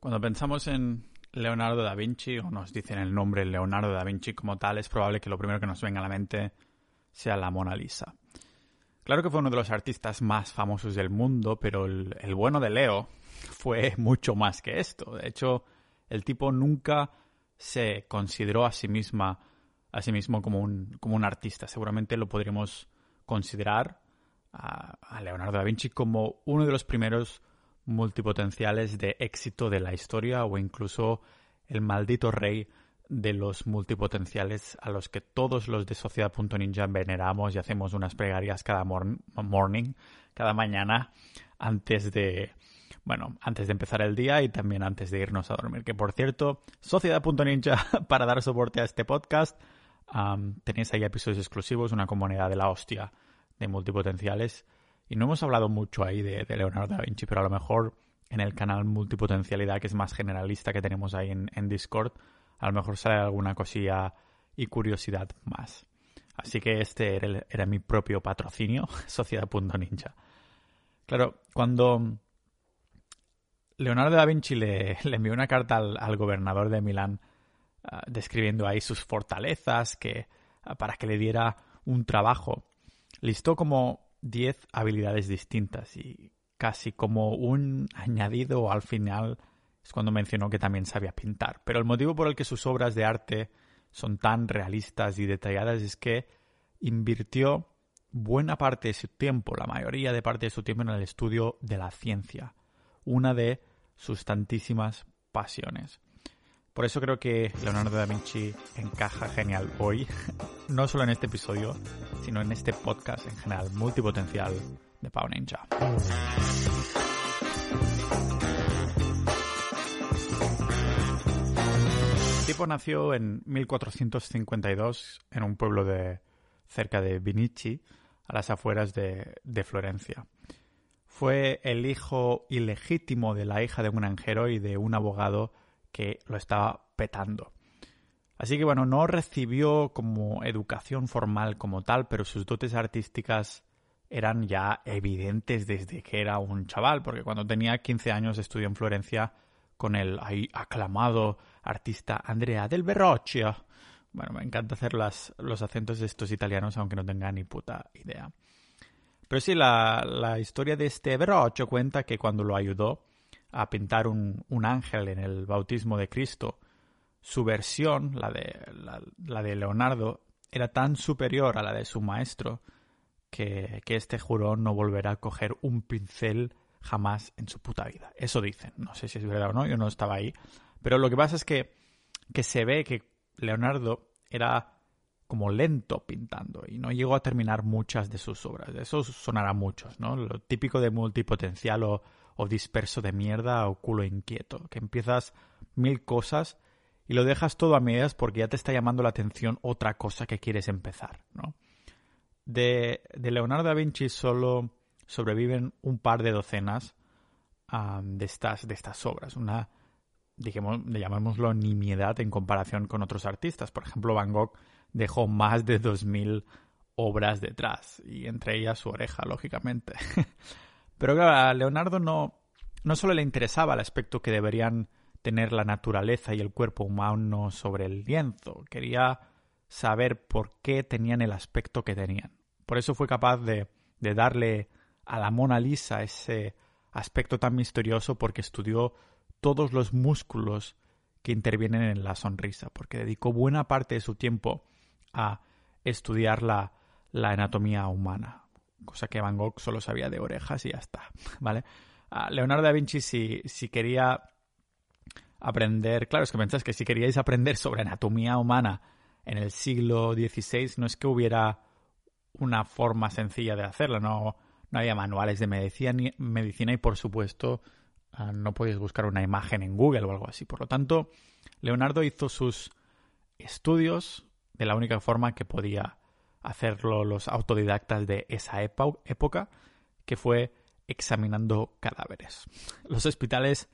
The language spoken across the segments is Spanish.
Cuando pensamos en Leonardo da Vinci, o nos dicen el nombre Leonardo da Vinci como tal, es probable que lo primero que nos venga a la mente sea la Mona Lisa. Claro que fue uno de los artistas más famosos del mundo, pero el, bueno de Leo fue mucho más que esto. De hecho, el tipo nunca se consideró a sí misma a sí mismo como un, como un artista. Seguramente lo podríamos considerar a Leonardo da Vinci como uno de los primeros multipotenciales de éxito de la historia o incluso el maldito rey de los multipotenciales a los que todos los de Sociedad.ninja veneramos y hacemos unas plegarias cada morning, cada mañana, antes de, bueno, antes de empezar el día y también antes de irnos a dormir. Que por cierto, Sociedad.ninja, para dar soporte a este podcast, tenéis ahí episodios exclusivos, una comunidad de la hostia de multipotenciales y no hemos hablado mucho ahí de, Leonardo da Vinci, pero a lo mejor en el canal Multipotencialidad, que es más generalista que tenemos ahí en, Discord, a lo mejor sale alguna cosilla y curiosidad más. Así que este era, mi propio patrocinio, Sociedad.ninja. Claro, cuando Leonardo da Vinci le, envió una carta al, gobernador de Milán ah, describiendo ahí sus fortalezas que, ah, para que le diera un trabajo, listó como 10 habilidades distintas y casi como un añadido al final es cuando mencionó que también sabía pintar. Pero el motivo por el que sus obras de arte son tan realistas y detalladas es que invirtió buena parte de su tiempo, la mayoría de parte de su tiempo en el estudio de la ciencia, una de sus tantísimas pasiones. Por eso creo que Leonardo da Vinci encaja genial hoy, no solo en este episodio, sino en este podcast en general multipotencial de Pau Ninja. El tipo nació en 1452 en un pueblo de cerca de Vinici, a las afueras de, de Florencia. Fue el hijo ilegítimo de la hija de un granjero y de un abogado que lo estaba petando. Así que bueno, no recibió como educación formal como tal, pero sus dotes artísticas eran ya evidentes desde que era un chaval, porque cuando tenía 15 años estudió en Florencia con el aclamado artista Andrea del Verrocchio. Bueno, me encanta hacer los acentos de estos italianos, aunque no tenga ni puta idea. Pero sí, la, la historia de este Verrocchio cuenta que cuando lo ayudó, a pintar un, ángel en el bautismo de Cristo, su versión, la de, la, de Leonardo, era tan superior a la de su maestro que, que este juró no volverá a coger un pincel jamás en su puta vida. Eso dicen. No sé si es verdad o no, yo no estaba ahí. Pero lo que pasa es que, que se ve que Leonardo era como lento pintando y no llegó a terminar muchas de sus obras. Eso sonará a muchos, ¿no? Lo típico de multipotencial o, o disperso de mierda o culo inquieto, que empiezas mil cosas y lo dejas todo a medias porque ya te está llamando la atención otra cosa que quieres empezar, ¿no? De, Leonardo da Vinci solo sobreviven un par de docenas de, estas, de estas obras, una, digamos, llamémoslo nimiedad en comparación con otros artistas. Por ejemplo, Van Gogh dejó más de 2.000 obras detrás, y entre ellas su oreja, lógicamente. Pero claro, a Leonardo no, no solo le interesaba el aspecto que deberían tener la naturaleza y el cuerpo humano sobre el lienzo, quería saber por qué tenían el aspecto que tenían. Por eso fue capaz de, de darle a la Mona Lisa ese aspecto tan misterioso porque estudió todos los músculos que intervienen en la sonrisa, porque dedicó buena parte de su tiempo a estudiar la, la anatomía humana cosa que Van Gogh solo sabía de orejas y ya está, ¿vale? Leonardo da Vinci si, si quería aprender, claro, es que pensás que si queríais aprender sobre anatomía humana en el siglo XVI, no es que hubiera una forma sencilla de hacerlo, no, no había manuales de medicina, medicina y por supuesto ah, no podéis buscar una imagen en Google o algo así. Por lo tanto, Leonardo hizo sus estudios de la única forma que podía hacerlo los autodidactas de esa época, que fue examinando cadáveres. Los hospitales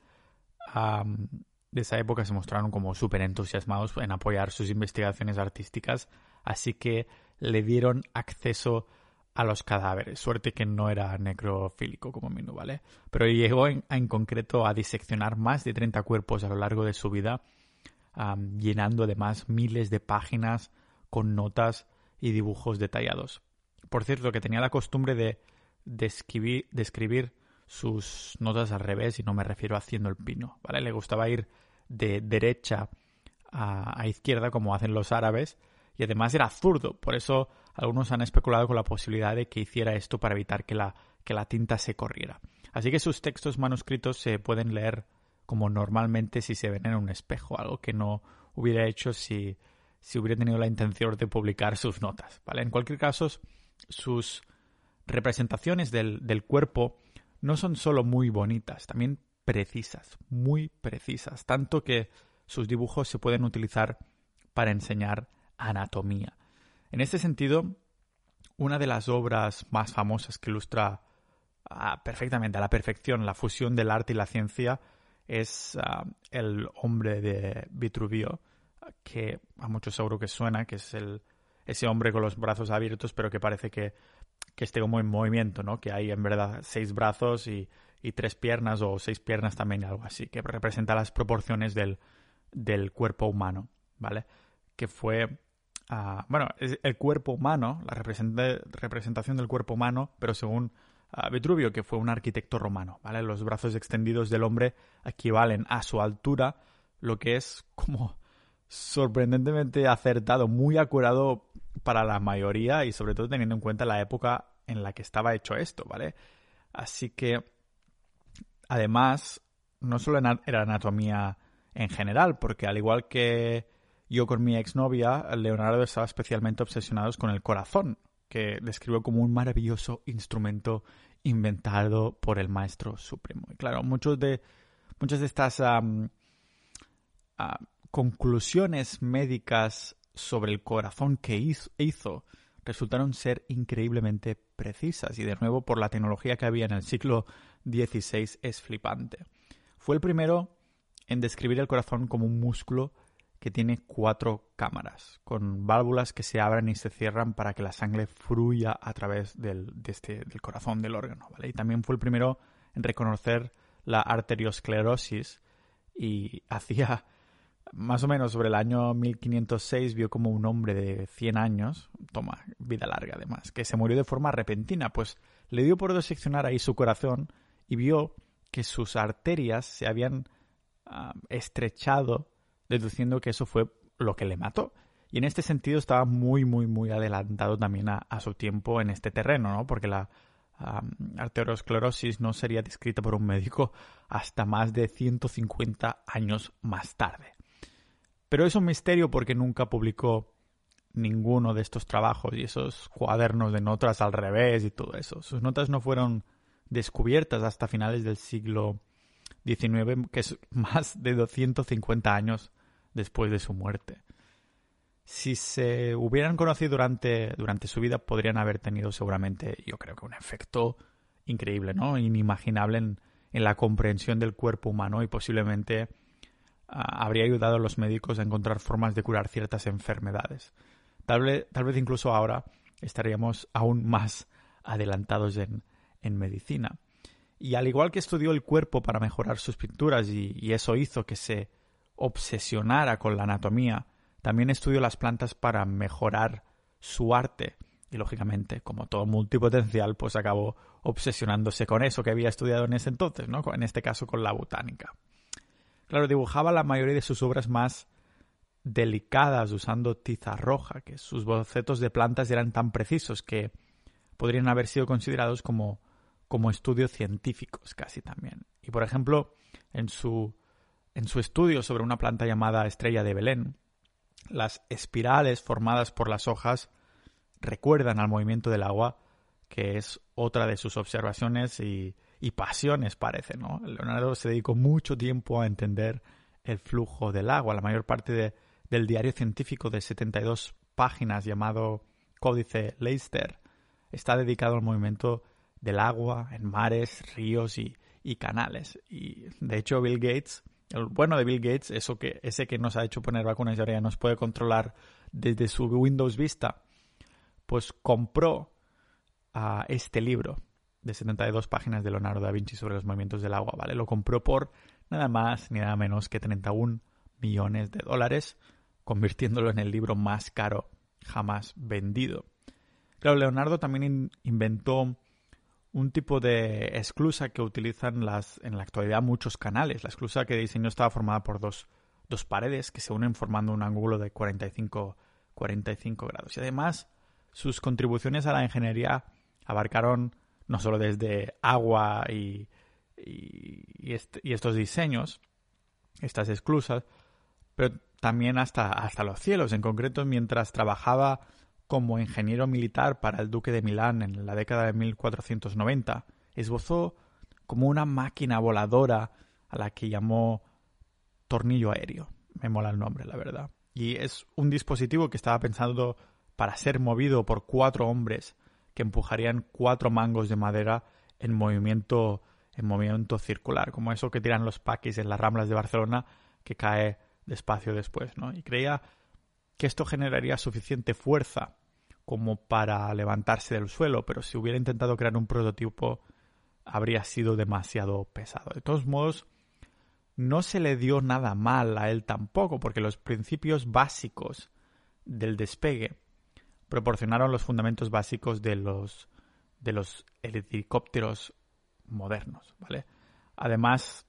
de esa época se mostraron como súper entusiasmados en apoyar sus investigaciones artísticas, así que le dieron acceso a los cadáveres. Suerte que no era necrofílico como Minu, ¿vale? Pero llegó en, concreto a diseccionar más de 30 cuerpos a lo largo de su vida, llenando además miles de páginas con notas y dibujos detallados. Por cierto, que tenía la costumbre de, de, escribir, sus notas al revés, y no me refiero haciendo el pino, ¿vale? Le gustaba ir de derecha a izquierda, como hacen los árabes, y además era zurdo, por eso algunos han especulado con la posibilidad de que hiciera esto para evitar que la tinta se corriera. Así que sus textos manuscritos se pueden leer como normalmente si se ven en un espejo, algo que no hubiera hecho si, si hubiera tenido la intención de publicar sus notas. ¿vale? En cualquier caso, sus representaciones del, del cuerpo no son solo muy bonitas, también precisas, muy precisas, tanto que sus dibujos se pueden utilizar para enseñar anatomía. En este sentido, una de las obras más famosas que ilustra perfectamente, a la perfección, la fusión del arte y la ciencia es ah, El hombre de Vitruvio, que a muchos seguro que suena, que es el, ese hombre con los brazos abiertos, pero que parece que, que esté como en movimiento, ¿no? Que hay en verdad seis brazos y, y tres piernas o seis piernas también, algo así, que representa las proporciones del, del cuerpo humano, ¿vale? Que fue bueno, es el cuerpo humano, la representación del cuerpo humano, pero según Vitruvio, que fue un arquitecto romano, ¿vale? Los brazos extendidos del hombre equivalen a su altura, lo que es como sorprendentemente acertado, muy acurado para la mayoría y sobre todo teniendo en cuenta la época en la que estaba hecho esto, ¿vale? Así que, además, no solo era anatomía en general, porque al igual que yo con mi exnovia, Leonardo estaba especialmente obsesionado con el corazón, que describió como un maravilloso instrumento inventado por el Maestro Supremo. Y claro, muchos de, muchas de estas conclusiones médicas sobre el corazón que hizo, resultaron ser increíblemente precisas y de nuevo por la tecnología que había en el siglo XVI es flipante. Fue el primero en describir el corazón como un músculo que tiene cuatro cámaras, con válvulas que se abren y se cierran para que la sangre fluya a través del, este, del corazón del órgano. Y también fue el primero en reconocer la arteriosclerosis y hacía más o menos sobre el año 1506 vio como un hombre de 100 años, toma, vida larga además, que se murió de forma repentina, pues le dio por diseccionar ahí su corazón y vio que sus arterias se habían ah, estrechado deduciendo que eso fue lo que le mató. Y en este sentido estaba muy, muy, muy adelantado también a, su tiempo en este terreno, ¿no? Porque la arteriosclerosis no sería descrita por un médico hasta más de 150 años más tarde. Pero es un misterio porque nunca publicó ninguno de estos trabajos y esos cuadernos de notas al revés y todo eso. Sus notas no fueron descubiertas hasta finales del siglo XIX, que es más de 250 años después de su muerte. Si se hubieran conocido durante, durante su vida, podrían haber tenido seguramente, yo creo que un efecto increíble, ¿no? Inimaginable en, la comprensión del cuerpo humano y posiblemente habría ayudado a los médicos a encontrar formas de curar ciertas enfermedades. Tal vez, tal vez incluso ahora estaríamos aún más adelantados en, en medicina. Y al igual que estudió el cuerpo para mejorar sus pinturas y eso hizo que se obsesionara con la anatomía, también estudió las plantas para mejorar su arte. Y lógicamente, como todo multipotencial, pues acabó obsesionándose con eso que había estudiado en ese entonces, ¿no? En este caso con la botánica. Claro, dibujaba la mayoría de sus obras más delicadas usando tiza roja, que sus bocetos de plantas eran tan precisos que podrían haber sido considerados como, como estudios científicos casi también. Y por ejemplo, en su en su estudio sobre una planta llamada estrella de Belén, las espirales formadas por las hojas recuerdan al movimiento del agua, que es otra de sus observaciones y, pasiones, parece, ¿no? Leonardo se dedicó mucho tiempo a entender el flujo del agua. La mayor parte del diario científico de 72 páginas llamado Códice Leicester está dedicado al movimiento del agua en mares, ríos y, y canales. Y de hecho Bill Gates el bueno de Bill Gates, eso que, ese que nos ha hecho poner vacunas y ahora ya nos puede controlar desde su Windows Vista, pues compró a este libro de 72 páginas de Leonardo da Vinci sobre los movimientos del agua, ¿vale? Lo compró por nada más ni nada menos que 31 millones de dólares, convirtiéndolo en el libro más caro jamás vendido. Claro, Leonardo también inventó un tipo de esclusa que utilizan las, en la actualidad muchos canales. La esclusa que diseñó estaba formada por dos, dos paredes que se unen formando un ángulo de 45, 45 grados. Y además, sus contribuciones a la ingeniería abarcaron no solo desde agua y, y, estos diseños, estas esclusas, pero también hasta, hasta los cielos. En concreto, mientras trabajaba como ingeniero militar para el duque de Milán en la década de 1490, esbozó como una máquina voladora a la que llamó tornillo aéreo. Me mola el nombre, la verdad. Y es un dispositivo que estaba pensado para ser movido por cuatro hombres que empujarían cuatro mangos de madera en movimiento, en movimiento circular, como eso que tiran los paquis en las ramblas de Barcelona que cae despacio después, ¿no? Y creía que esto generaría suficiente fuerza como para levantarse del suelo, pero si hubiera intentado crear un prototipo habría sido demasiado pesado. De todos modos, no se le dio nada mal a él tampoco, porque los principios básicos del despegue proporcionaron los fundamentos básicos de los, de los helicópteros modernos, ¿vale? Además,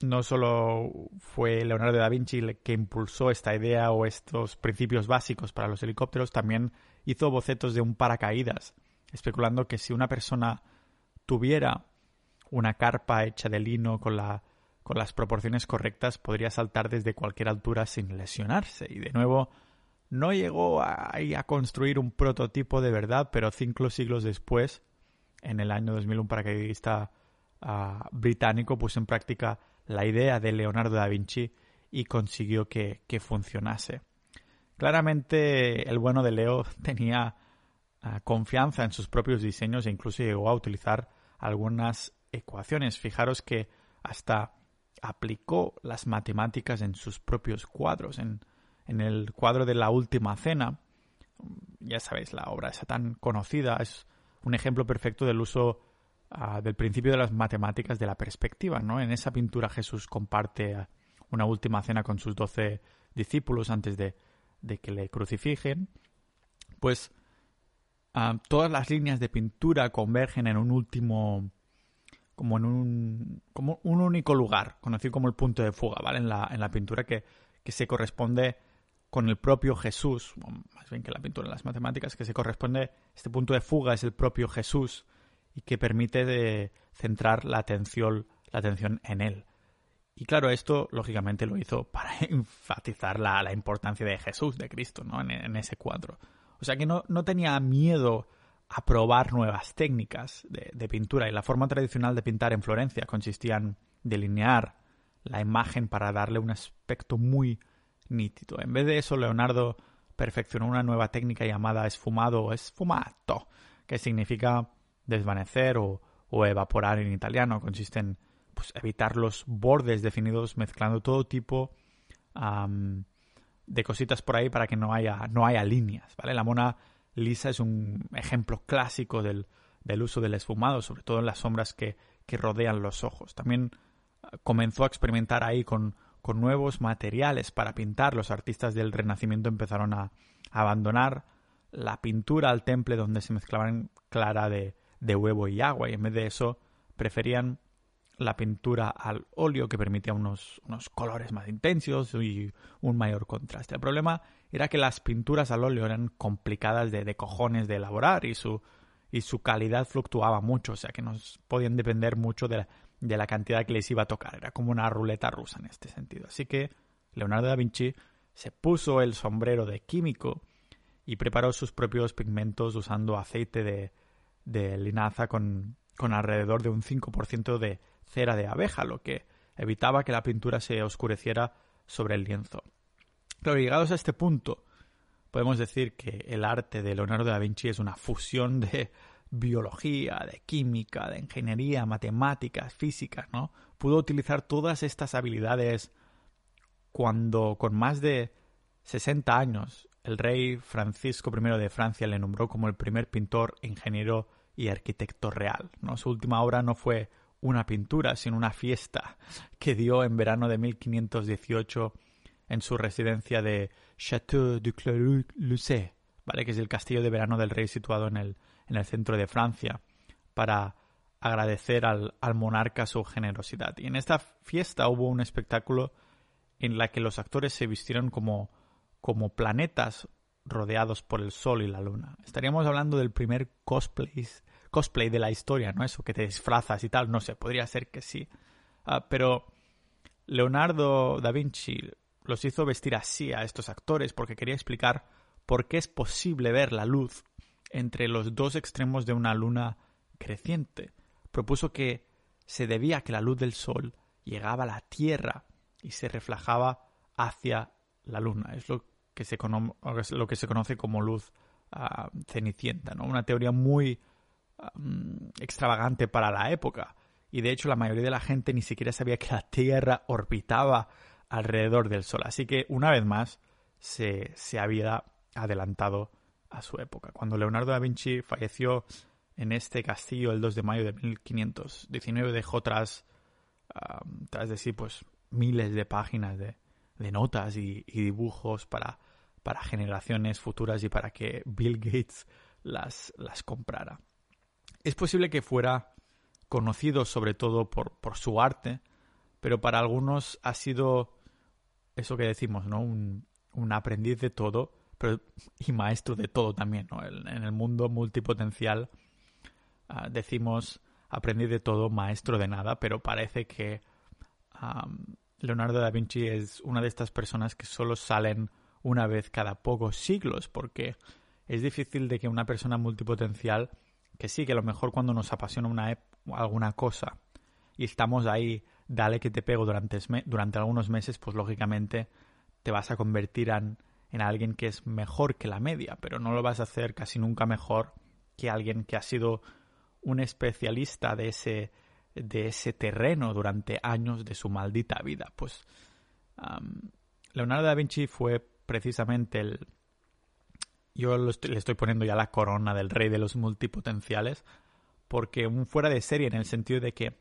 no solo fue Leonardo da Vinci el que impulsó esta idea o estos principios básicos para los helicópteros, también hizo bocetos de un paracaídas, especulando que si una persona tuviera una carpa hecha de lino con, la, con las proporciones correctas, podría saltar desde cualquier altura sin lesionarse. Y de nuevo, no llegó a, construir un prototipo de verdad, pero cinco siglos después, en el año 2000, un paracaidista ah, británico puso en práctica la idea de Leonardo da Vinci y consiguió que, funcionase. Claramente el bueno de Leo tenía ah, confianza en sus propios diseños e incluso llegó a utilizar algunas ecuaciones. Fijaros que hasta aplicó las matemáticas en sus propios cuadros. En, en el cuadro de la Última Cena, ya sabéis, la obra esa tan conocida, es un ejemplo perfecto del uso Ah, del principio de las matemáticas de la perspectiva. ¿no? En esa pintura Jesús comparte una última cena con sus doce discípulos antes de, que le crucifijen. Pues ah, todas las líneas de pintura convergen en un último como en un, como un único lugar, conocido como el punto de fuga, ¿vale? En la, en la pintura que, que se corresponde con el propio Jesús, más bien que la pintura en las matemáticas, que se corresponde, este punto de fuga es el propio Jesús y que permite de centrar la atención, la atención en él. Y claro, esto lógicamente lo hizo para enfatizar la, la importancia de Jesús, de Cristo, ¿no? En, ese cuadro. O sea que no, no, tenía miedo a probar nuevas técnicas de, de, pintura y la forma tradicional de pintar en Florencia consistía en delinear la imagen para darle un aspecto muy nítido. En vez de eso, Leonardo perfeccionó una nueva técnica llamada esfumado o esfumato, que significa desvanecer o, evaporar en italiano. Consiste en pues, evitar los bordes definidos mezclando todo tipo de cositas por ahí para que no haya, no haya líneas. ¿vale? La mona lisa es un ejemplo clásico del, del uso del esfumado, sobre todo en las sombras que, que rodean los ojos. También ah, comenzó a experimentar ahí con, con nuevos materiales para pintar. Los artistas del Renacimiento empezaron a, abandonar la pintura al temple donde se mezclaban clara de, de huevo y agua y en vez de eso preferían la pintura al óleo que permitía unos, unos colores más intensos y un mayor contraste. El problema era que las pinturas al óleo eran complicadas de, de cojones de elaborar y su, y su calidad fluctuaba mucho, o sea que no podían depender mucho de la, de la cantidad que les iba a tocar. Era como una ruleta rusa en este sentido. Así que Leonardo da Vinci se puso el sombrero de químico y preparó sus propios pigmentos usando aceite de, de linaza con, con alrededor de un 5% de cera de abeja, lo que evitaba que la pintura se oscureciera sobre el lienzo. Pero llegados a este punto, podemos decir que el arte de Leonardo da Vinci es una fusión de biología, de química, de ingeniería, matemáticas, física, ¿no? Pudo utilizar todas estas habilidades cuando con más de 60 años el rey Francisco I de Francia le nombró como el primer pintor, ingeniero y arquitecto real. ¿no? Su última obra no fue una pintura, sino una fiesta que dio en verano de 1518 en su residencia de Château du Clos-Lucé, ¿vale? que es el castillo de verano del rey situado en el, en el centro de Francia, para agradecer al, al monarca su generosidad. Y en esta fiesta hubo un espectáculo en la que los actores se vistieron como, como planetas rodeados por el sol y la luna. Estaríamos hablando del primer cosplay, cosplay de la historia, ¿no? Eso que te disfrazas y tal, no sé, podría ser que sí. Ah, pero Leonardo da Vinci los hizo vestir así a estos actores porque quería explicar por qué es posible ver la luz entre los dos extremos de una luna creciente. Propuso que se debía a que la luz del sol llegaba a la Tierra y se reflejaba hacia la luna. Es lo que se, lo que se conoce como luz ah, cenicienta, ¿no? Una teoría muy extravagante para la época. Y de hecho la mayoría de la gente ni siquiera sabía que la Tierra orbitaba alrededor del Sol. Así que una vez más se, se había adelantado a su época. Cuando Leonardo da Vinci falleció en este castillo el 2 de mayo de 1519 dejó tras, tras de sí pues miles de páginas de, de notas y, dibujos para, para generaciones futuras y para que Bill Gates las, las comprara. Es posible que fuera conocido sobre todo por, por su arte, pero para algunos ha sido eso que decimos, ¿no? Un, un aprendiz de todo, pero y maestro de todo también, ¿no? En el mundo multipotencial uh, decimos aprendiz de todo, maestro de nada, pero parece que Leonardo da Vinci es una de estas personas que solo salen una vez cada pocos siglos, porque es difícil de que una persona multipotencial, que sí, que a lo mejor cuando nos apasiona una alguna cosa y estamos ahí, dale que te pego durante, durante algunos meses, pues lógicamente te vas a convertir en, en alguien que es mejor que la media, pero no lo vas a hacer casi nunca mejor que alguien que ha sido un especialista de ese, de ese terreno durante años de su maldita vida. Pues Leonardo da Vinci fue precisamente el... Yo le estoy poniendo ya la corona del rey de los multipotenciales, porque un fuera de serie en el sentido de que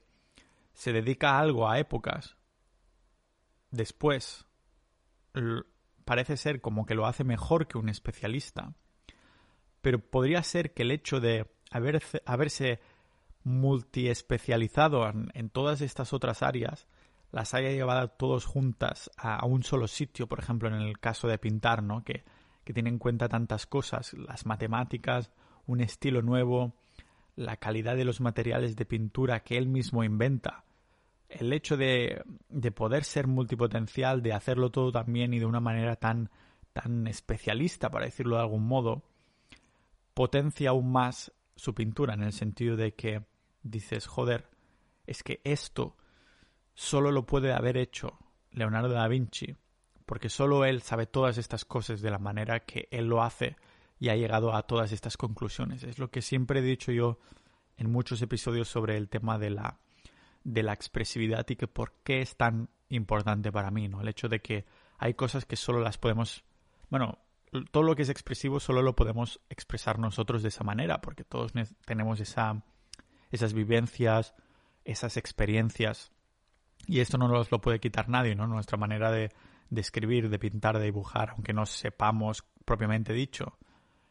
se dedica a algo a épocas, después parece ser como que lo hace mejor que un especialista, pero podría ser que el hecho de haberse, haberse multiespecializado en, todas estas otras áreas, las haya llevado todos juntas a, un solo sitio, por ejemplo, en el caso de pintar, ¿no? Que, que tiene en cuenta tantas cosas, las matemáticas, un estilo nuevo, la calidad de los materiales de pintura que él mismo inventa, el hecho de, de poder ser multipotencial, de hacerlo todo también y de una manera tan, tan especialista, para decirlo de algún modo, potencia aún más su pintura en el sentido de que dices, joder, es que esto solo lo puede haber hecho Leonardo da Vinci, porque solo él sabe todas estas cosas de la manera que él lo hace y ha llegado a todas estas conclusiones. Es lo que siempre he dicho yo en muchos episodios sobre el tema de la, de la expresividad y que por qué es tan importante para mí, ¿no? El hecho de que hay cosas que solo las podemos, bueno, todo lo que es expresivo solo lo podemos expresar nosotros de esa manera, porque todos tenemos esa, esas vivencias, esas experiencias, y esto no nos lo puede quitar nadie, ¿no? Nuestra manera de, de escribir, de pintar, de dibujar, aunque no sepamos propiamente dicho.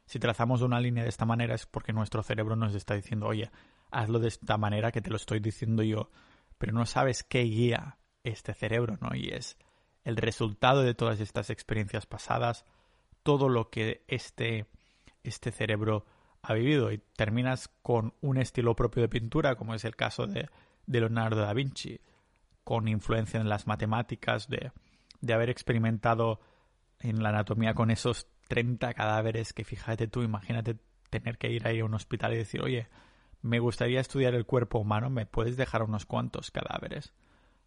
Si trazamos una línea de esta manera es porque nuestro cerebro nos está diciendo, oye, hazlo de esta manera que te lo estoy diciendo yo, pero no sabes qué guía este cerebro, ¿no? Y es el resultado de todas estas experiencias pasadas, todo lo que este, este cerebro ha vivido y terminas con un estilo propio de pintura, como es el caso de, Leonardo da Vinci, con influencia en las matemáticas, de, de haber experimentado en la anatomía con esos 30 cadáveres que fíjate tú, imagínate tener que ir ahí a un hospital y decir, oye, me gustaría estudiar el cuerpo humano, ¿me puedes dejar unos cuantos cadáveres?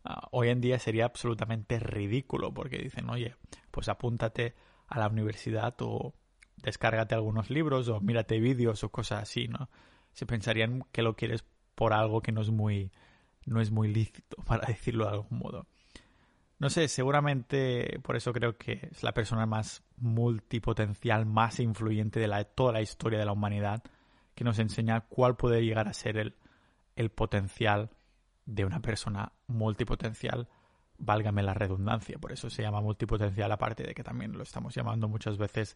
Ah, hoy en día sería absolutamente ridículo porque dicen, oye, pues apúntate a la universidad o descárgate algunos libros o mírate vídeos o cosas así, ¿no? Se pensarían que lo quieres por algo que no es muy no es muy lícito, para decirlo de algún modo. No sé, seguramente por eso creo que es la persona más multipotencial, más influyente de la, toda la historia de la humanidad, que nos enseña cuál puede llegar a ser el, el potencial de una persona multipotencial, válgame la redundancia, por eso se llama multipotencial, aparte de que también lo estamos llamando muchas veces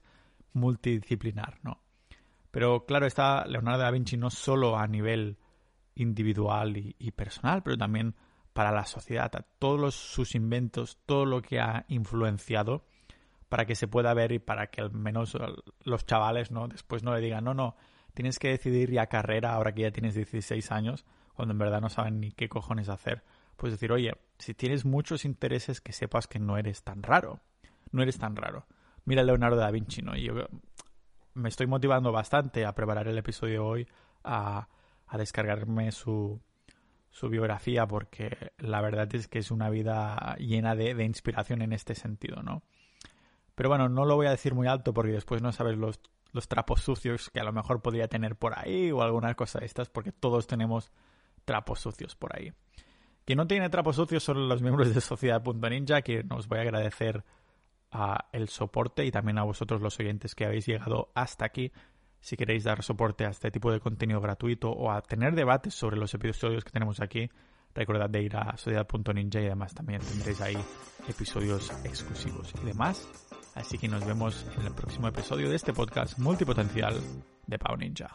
multidisciplinar, ¿no? Pero claro, está Leonardo da Vinci no solo a nivel individual y, personal, pero también para la sociedad, a todos sus inventos, todo lo que ha influenciado para que se pueda ver y para que al menos los chavales no después no le digan, no, no, tienes que decidir ya carrera ahora que ya tienes 16 años, cuando en verdad no saben ni qué cojones hacer. Pues decir, oye, si tienes muchos intereses, que sepas que no eres tan raro. No eres tan raro. Mira Leonardo da Vinci, ¿no? yo me estoy motivando bastante a preparar el episodio hoy, a, a descargarme su, su biografía, porque la verdad es que es una vida llena de, de inspiración en este sentido, ¿no? Pero bueno, no lo voy a decir muy alto porque después no sabes los los trapos sucios que a lo mejor podría tener por ahí o alguna cosa de estas, porque todos tenemos trapos sucios por ahí. Quien no tiene trapos sucios son los miembros de Sociedad.ninja, que nos voy a agradecer el soporte y también a vosotros los oyentes que habéis llegado hasta aquí. Si queréis dar soporte a este tipo de contenido gratuito o a tener debates sobre los episodios que tenemos aquí, recordad de ir a sociedad.ninja y además también tendréis ahí episodios exclusivos y demás. Así que nos vemos en el próximo episodio de este podcast multipotencial de Pau Ninja.